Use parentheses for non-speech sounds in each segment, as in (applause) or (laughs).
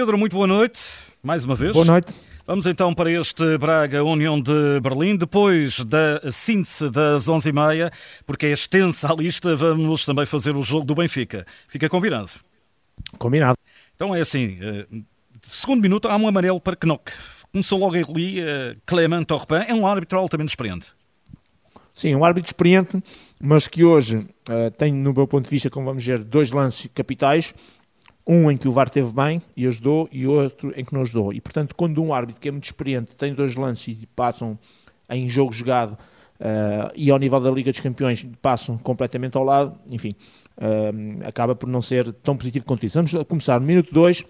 Pedro, muito boa noite, mais uma vez. Boa noite. Vamos então para este Braga União de Berlim. Depois da síntese das 11h30, porque é extensa a lista, vamos também fazer o jogo do Benfica. Fica combinado? Combinado. Então é assim, eh, segundo minuto há um amarelo para Knock. Começou logo ali uh, Clement Torpin, é um árbitro altamente experiente. Sim, um árbitro experiente, mas que hoje uh, tem, no meu ponto de vista, como vamos ver, dois lances capitais. Um em que o VAR teve bem e ajudou, e outro em que não ajudou. E, portanto, quando um árbitro que é muito experiente tem dois lances e passam em jogo jogado uh, e ao nível da Liga dos Campeões passam completamente ao lado, enfim, uh, acaba por não ser tão positivo quanto isso. Vamos começar no minuto 2,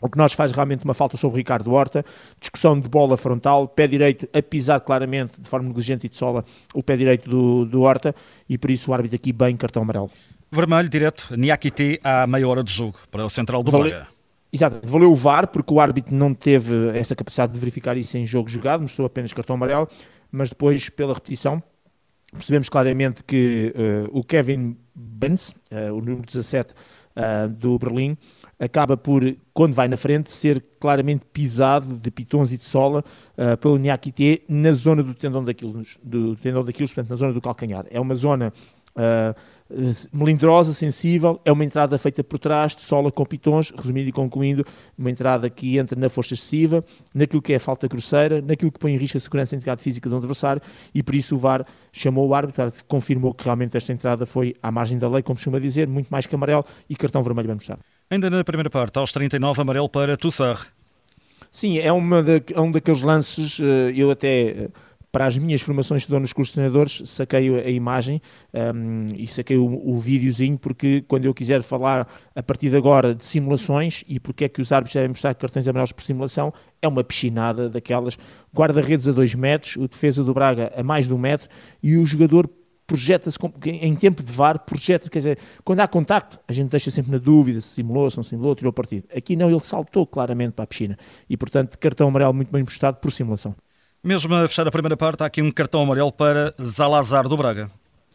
o que nós faz realmente uma falta sobre o Ricardo Horta, discussão de bola frontal, pé direito a pisar claramente, de forma negligente e de sola, o pé direito do, do Horta, e por isso o árbitro aqui bem cartão amarelo. Vermelho direto, Niakite à meia hora de jogo para o central do Valeu. Braga. Exato, valeu o VAR, porque o árbitro não teve essa capacidade de verificar isso em jogo jogado, mostrou apenas cartão amarelo, mas depois, pela repetição, percebemos claramente que uh, o Kevin Benz, uh, o número 17 uh, do Berlim, acaba por, quando vai na frente, ser claramente pisado de pitons e de sola uh, pelo Niakite na zona do tendão daquilo, do tendão daquilo, portanto, na zona do calcanhar. É uma zona uh, melindrosa, sensível, é uma entrada feita por trás, de sola com pitons, resumindo e concluindo, uma entrada que entra na força excessiva, naquilo que é a falta grosseira, naquilo que põe em risco a segurança e a integridade física do adversário, e por isso o VAR chamou o árbitro, confirmou que realmente esta entrada foi à margem da lei, como costuma dizer, muito mais que amarelo, e cartão vermelho vai mostrar. Ainda na primeira parte, aos 39, amarelo para Tussar. Sim, é, uma da, é um daqueles lances, eu até para as minhas formações que dou nos cursos de treinadores, saquei a imagem um, e saquei o, o videozinho, porque quando eu quiser falar a partir de agora de simulações e porque é que os árbitros devem mostrar cartões amarelos por simulação, é uma piscinada daquelas. Guarda-redes a 2 metros, o defesa do Braga a mais de um metro e o jogador projeta-se em tempo de VAR, projeta quer dizer, quando há contacto, a gente deixa sempre na dúvida se simulou, se não simulou, tirou partido. Aqui não, ele saltou claramente para a piscina e, portanto, cartão amarelo muito bem postado por simulação. Mesmo a fechar a primeira parte, há aqui um cartão amarelo para Zalazar do Braga.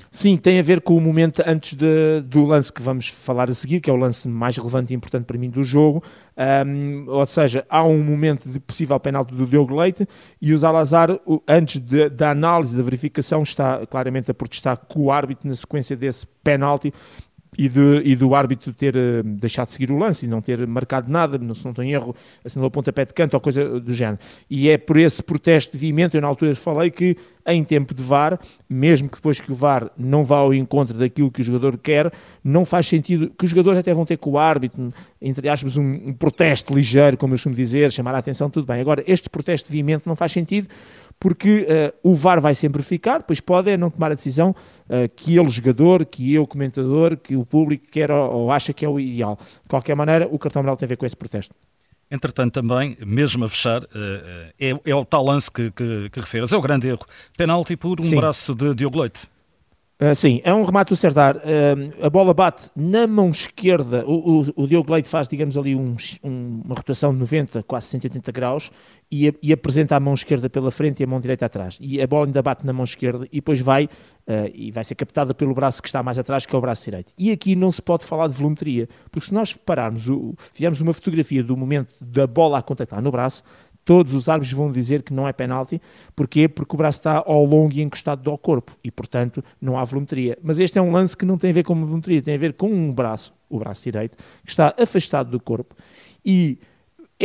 Sim, tem a ver com o momento antes de, do lance que vamos falar a seguir, que é o lance mais relevante e importante para mim do jogo. Um, ou seja, há um momento de possível penalti do Diogo Leite e o Zalazar, antes de, da análise, da verificação, está claramente a protestar com o árbitro na sequência desse penalti e, de, e, do árbitro ter uh, deixado de seguir o lance e não ter marcado nada, não, se não tem erro, assinalou pontapé de canto ou coisa do género. E é por esse protesto de vimento, eu na altura falei que em tempo de VAR, mesmo que depois que o VAR não vá ao encontro daquilo que o jogador quer, não faz sentido, que os jogadores até vão ter com o árbitro, entre aspas, um, um protesto ligeiro, como eu costumo dizer, chamar a atenção, tudo bem. Agora, este protesto de vimento não faz sentido, porque uh, o VAR vai sempre ficar, pois pode é não tomar a decisão uh, que ele, jogador, que eu, comentador, que o público quer ou, ou, acha que é o ideal. De qualquer maneira, o cartão amarelo tem a ver com esse protesto. Entretanto, também, mesmo a fechar, uh, é, é, o tal lance que, que, que referes, é o grande erro. Penalti por um Sim. braço de Diogo Leite. Uh, sim, é um remate do Serdar. Uh, a bola bate na mão esquerda. O, o, o Diogo Leite faz, digamos ali, um, um, uma rotação de 90, quase 180 graus e, a, e, apresenta a mão esquerda pela frente e a mão direita atrás. E a bola ainda bate na mão esquerda e depois vai uh, e vai ser captada pelo braço que está mais atrás, que é o braço direito. E aqui não se pode falar de volumetria, porque se nós pararmos, o, fizermos uma fotografia do momento da bola a contactar no braço, todos os árbitros vão dizer que não é penalti. Porquê? Porque o braço está ao longo e encostado ao corpo e, portanto, não há volumetria. Mas este é um lance que não tem a ver com volumetria, tem a ver com um braço, o braço direito, que está afastado do corpo e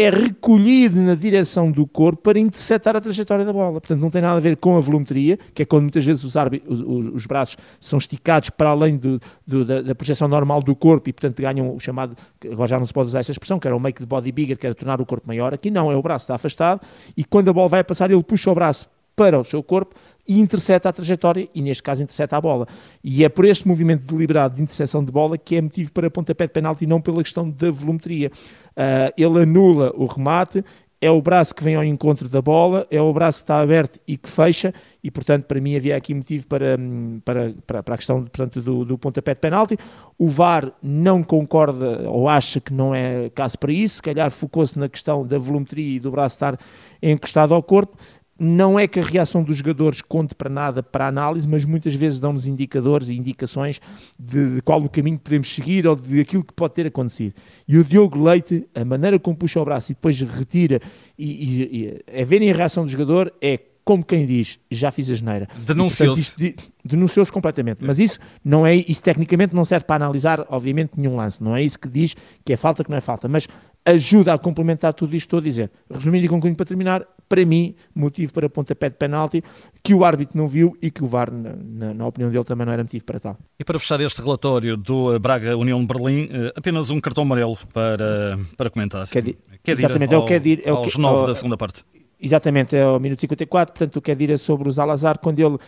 é recolhido na direção do corpo para interceptar a trajetória da bola. Portanto, não tem nada a ver com a volumetria, que é quando muitas vezes os, os, os braços são esticados para além do, do, da, da, projeção normal do corpo e, portanto, ganham o chamado, agora já não se pode usar essa expressão, que era o make de body bigger, que era tornar o corpo maior. Aqui não, é o braço está afastado e quando a bola vai passar, ele puxa o braço para o seu corpo e intercepta a trajetória, e neste caso intercepta a bola. E é por este movimento deliberado de interseção de bola que é motivo para pontapé de penalti e não pela questão da volumetria. Uh, ele anula o remate, é o braço que vem ao encontro da bola, é o braço que está aberto e que fecha, e portanto para mim havia aqui motivo para, para, para, para a questão portanto, do, do pontapé de penalti. O VAR não concorda ou acha que não é caso para isso, se calhar focou-se na questão da volumetria e do braço estar encostado ao corpo, não é que a reação dos jogadores conte para nada para a análise, mas muitas vezes dão-nos indicadores e indicações de, de, qual o caminho podemos seguir ou de aquilo que pode ter acontecido. E o Diogo Leite, a maneira como puxa o braço e depois retira, e, e, e é verem a reação do jogador, é como quem diz, já fiz a geneira. Denunciou-se. Denunciou-se completamente. Mas isso não é, isso tecnicamente não serve para analisar, obviamente, nenhum lance. Não é isso que diz que é falta, que não é falta. Mas ajuda a complementar tudo isto que estou a dizer. Resumindo e concluindo para terminar, para mim, motivo para pontapé de penalti, que o árbitro não viu e que o VAR, na, na, opinião dele, também não era motivo para tal. E para fechar este relatório do Braga União de Berlim, eh, apenas um cartão amarelo para, para comentar. Quer, quer exatamente, ao, é o que é dir, é o aos que, nove da segunda parte. Exatamente, é o minuto 54, portanto o que é sobre o Zalazar, quando ele uh,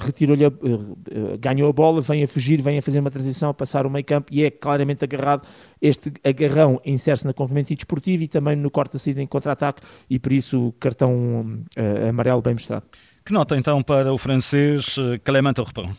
retirou-lhe, uh, uh, ganhou a bola, vem a fugir, vem a fazer uma transição, a passar o meio campo e é claramente agarrado. Este agarrão insere-se na complemento desportivo e também no corte da saída em contra-ataque e por isso o cartão amarelo bem mostrado. Que nota então para o francês Clément Orpin?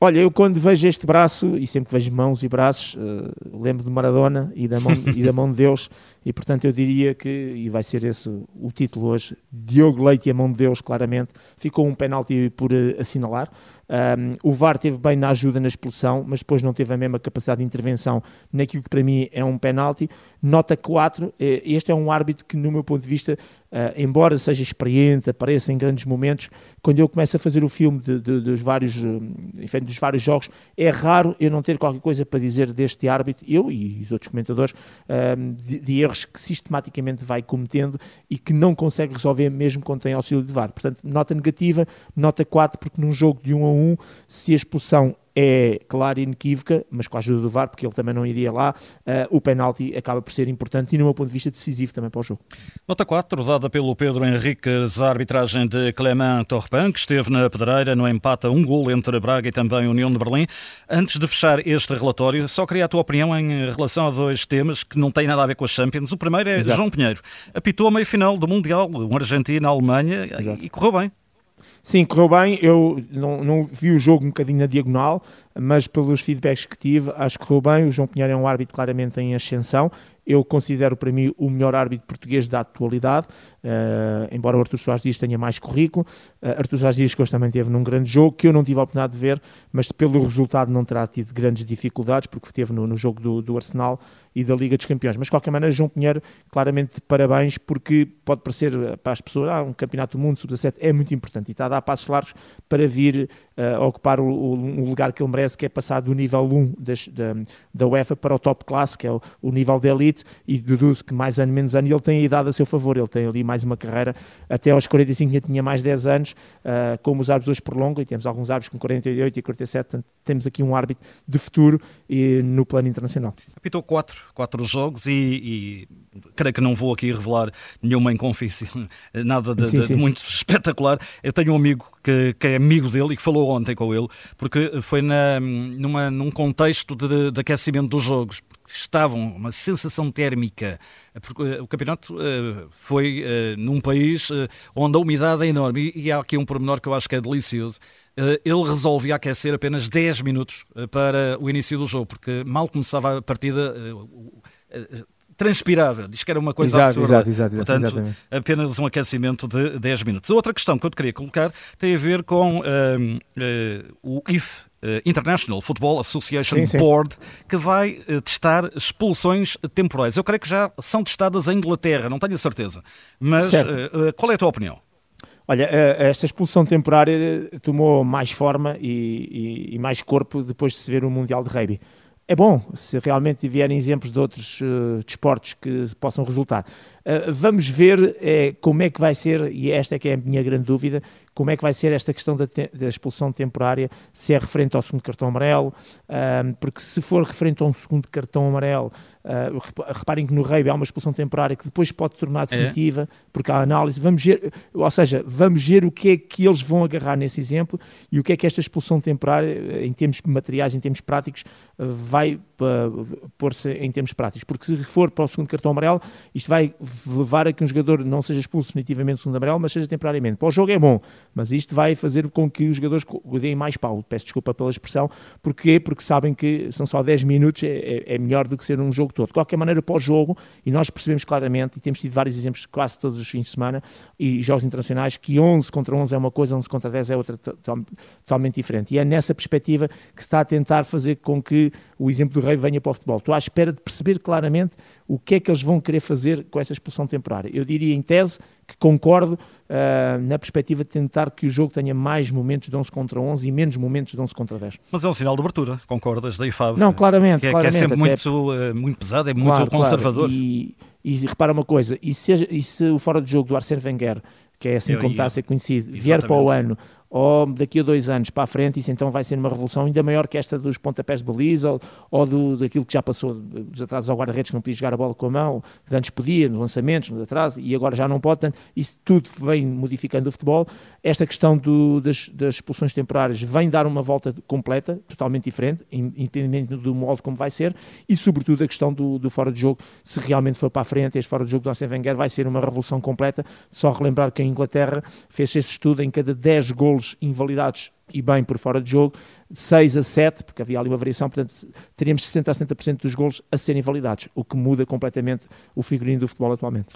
Olha, eu quando vejo este braço, e sempre que vejo mãos e braços, uh, lembro de Maradona e da, mão, e da mão de Deus, e portanto eu diria que, e vai ser esse o título hoje, Diogo Leite e a mão de Deus, claramente, ficou um penalti por uh, assinalar. Um, o VAR teve bem na ajuda na expulsão, mas depois não teve a mesma capacidade de intervenção naquilo que para mim é um penalti. Nota 4, eh, este é um árbitro que, no meu ponto de vista, uh, embora seja experiente, apareça em grandes momentos, quando eu começo a fazer o filme de, de, dos, vários, enfim, dos vários jogos, é raro eu não ter qualquer coisa para dizer deste árbitro, eu e os outros comentadores, de, de, erros que sistematicamente vai cometendo e que não consegue resolver mesmo quando tem auxílio de VAR. Portanto, nota negativa, nota 4, porque num jogo de 1 a 1, se a expulsão é clara e inequívoca, mas com a ajuda do VAR, porque ele também não iria lá, uh, o penalti acaba por ser importante e, no meu ponto de vista, decisivo também para o jogo. Nota 4, dada pelo Pedro Henriques, a arbitragem de Clément Torpin, que esteve na pedreira no empate a um gol entre Braga e também União de Berlim. Antes de fechar este relatório, só queria a tua opinião em relação a dois temas que não têm nada a ver com as Champions. O primeiro é Exato. João Pinheiro. Apitou a meio-final do Mundial, um Argentina-Alemanha, e correu bem. Sim, correu bem. Eu não, não, vi o jogo um bocadinho na diagonal, mas pelos feedbacks que tive, acho que correu bem. O João Pinheiro é um árbitro claramente em ascensão. Eu considero para mim o melhor árbitro português da atualidade, uh, embora o Artur Soares Dias tenha mais currículo. Uh, Artur Soares Dias que hoje também teve num grande jogo, que eu não tive a oportunidade de ver, mas pelo resultado não terá tido grandes dificuldades, porque teve no, no jogo do, do Arsenal e da Liga dos Campeões. Mas, de qualquer maneira, João Pinheiro, claramente, parabéns, porque pode parecer eh, para as pessoas, ah, um Campeonato do Mundo Sub-17 é muito importante e está a dar passos largos para vir uh, ocupar o, o, lugar que ele merece, que é passar do nível 1 das, da, da UEFA para o top classe, que é o, o nível de elite, e deduzo que mais ano, menos ano, ele tem a idade a seu favor, ele tem ali mais uma carreira, até aos 45 já tinha mais 10 anos, uh, como os árbitros hoje prolongam, e temos alguns árbitros com 48 e 47, portanto, temos aqui um árbitro de futuro e, no plano internacional. Apitou 4 quatro jogos e, e, creio que não vou aqui revelar nenhuma inconfície, (laughs) nada de, sim, sim. de muito espetacular. Eu tenho um amigo que, que, é amigo dele e que falou ontem com ele, porque foi na, numa, num contexto de, de aquecimento dos jogos estavam uma sensação térmica, porque o campeonato uh, foi num país onde a umidade é enorme e, há aqui um pormenor que eu acho que é delicioso. ele resolvia aquecer apenas 10 minutos para o início do jogo, porque mal começava a partida transpirava, diz que era uma coisa exato, absurda. Exato, exato, Portanto, exatamente. apenas um aquecimento de 10 minutos. A outra questão que eu te queria colocar tem a ver com uh, uh, o IF, International Football Association sim, sim. Board, que vai testar expulsões temporais. Eu creio que já são testadas em Inglaterra, não tenho a certeza. Mas qual é a tua opinião? Olha, esta expulsão temporária tomou mais forma e, e, e mais corpo depois de se ver o Mundial de Rugby é bom se realmente vierem exemplos de outros uh, desportos que possam resultar. Uh, vamos ver uh, como é que vai ser, e esta é que é a minha grande dúvida, como é que vai ser esta questão da, da expulsão temporária, se é referente ao segundo cartão amarelo, uh, porque se for referente a um segundo cartão amarelo, uh, reparem que no Rei há uma expulsão temporária que depois pode tornar é. definitiva, é. porque há análise, vamos ver, ou seja, vamos ver o que é que eles vão agarrar nesse exemplo e o que é que esta expulsão temporária, em termos materiais, em termos práticos, vai uh, pôr-se em termos práticos, porque se for para o segundo cartão amarelo, isto vai levar a que um jogador não seja expulso definitivamente segundo amarelo, mas seja temporariamente. Para o jogo é bom, mas isto vai fazer com que os jogadores deem mais pau. Peço desculpa pela expressão. Porquê? Porque sabem que são só 10 minutos, é, é, é melhor do que ser um jogo todo. De qualquer maneira, para o jogo, e nós percebemos claramente, e temos tido vários exemplos quase todos os fins de semana, e jogos internacionais, que 11 contra 11 é uma coisa, 11 contra 10 é outra totalmente diferente. E é nessa perspectiva que se está a tentar fazer com que o exemplo do Rei venha para o futebol. Estou à espera de perceber claramente o que é que eles vão querer fazer com essa expulsão temporária. Eu diria, em tese, que concordo uh, na perspectiva de tentar que o jogo tenha mais momentos de 11 contra 11 e menos momentos de 11 contra 10. Mas é um sinal de abertura, concordas, daí Fábio? Não, claramente. Que é, claramente, que é sempre muito, uh, muito pesado, é muito claro, conservador. Claro. E, e, repara uma coisa, e se, e se o fora de jogo do Arsène Wenger, que é assim eu, como está a ser conhecido, exatamente. vier para o ano ou daqui a dois anos para a frente, isso então vai ser uma revolução ainda maior que esta dos pontapés de baliza ou, ou do, daquilo que já passou, dos atrasos ao guarda-redes que não podia jogar a bola com a mão, que antes podia, nos lançamentos, nos atrasos, e agora já não pode, portanto, isso tudo vem modificando o futebol. Esta questão do, das, das expulsões temporárias vem dar uma volta completa, totalmente diferente, independente do molde como vai ser, e sobretudo a questão do, do fora de jogo, se realmente for para a frente, este fora de jogo do Arsene Wenger vai ser uma revolução completa. Só relembrar que a Inglaterra fez esse estudo em cada 10 gols golos invalidados e bem por fora de jogo, 6 a 7, porque havia ali uma variação, portanto teríamos 60 a 70% dos golos a serem invalidados, o que muda completamente o figurino do futebol atualmente.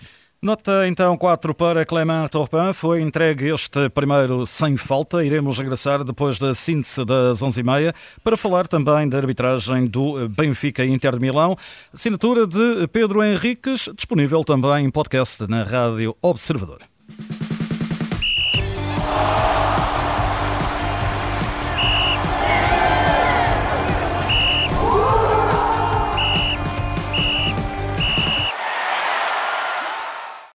Nota então 4 para Clément Torpin. Foi entregue este primeiro sem falta. Iremos regressar depois da síntese das 11h30 para falar também da arbitragem do Benfica Inter de Milão. Assinatura de Pedro Henriques, disponível também em podcast na Rádio Observador.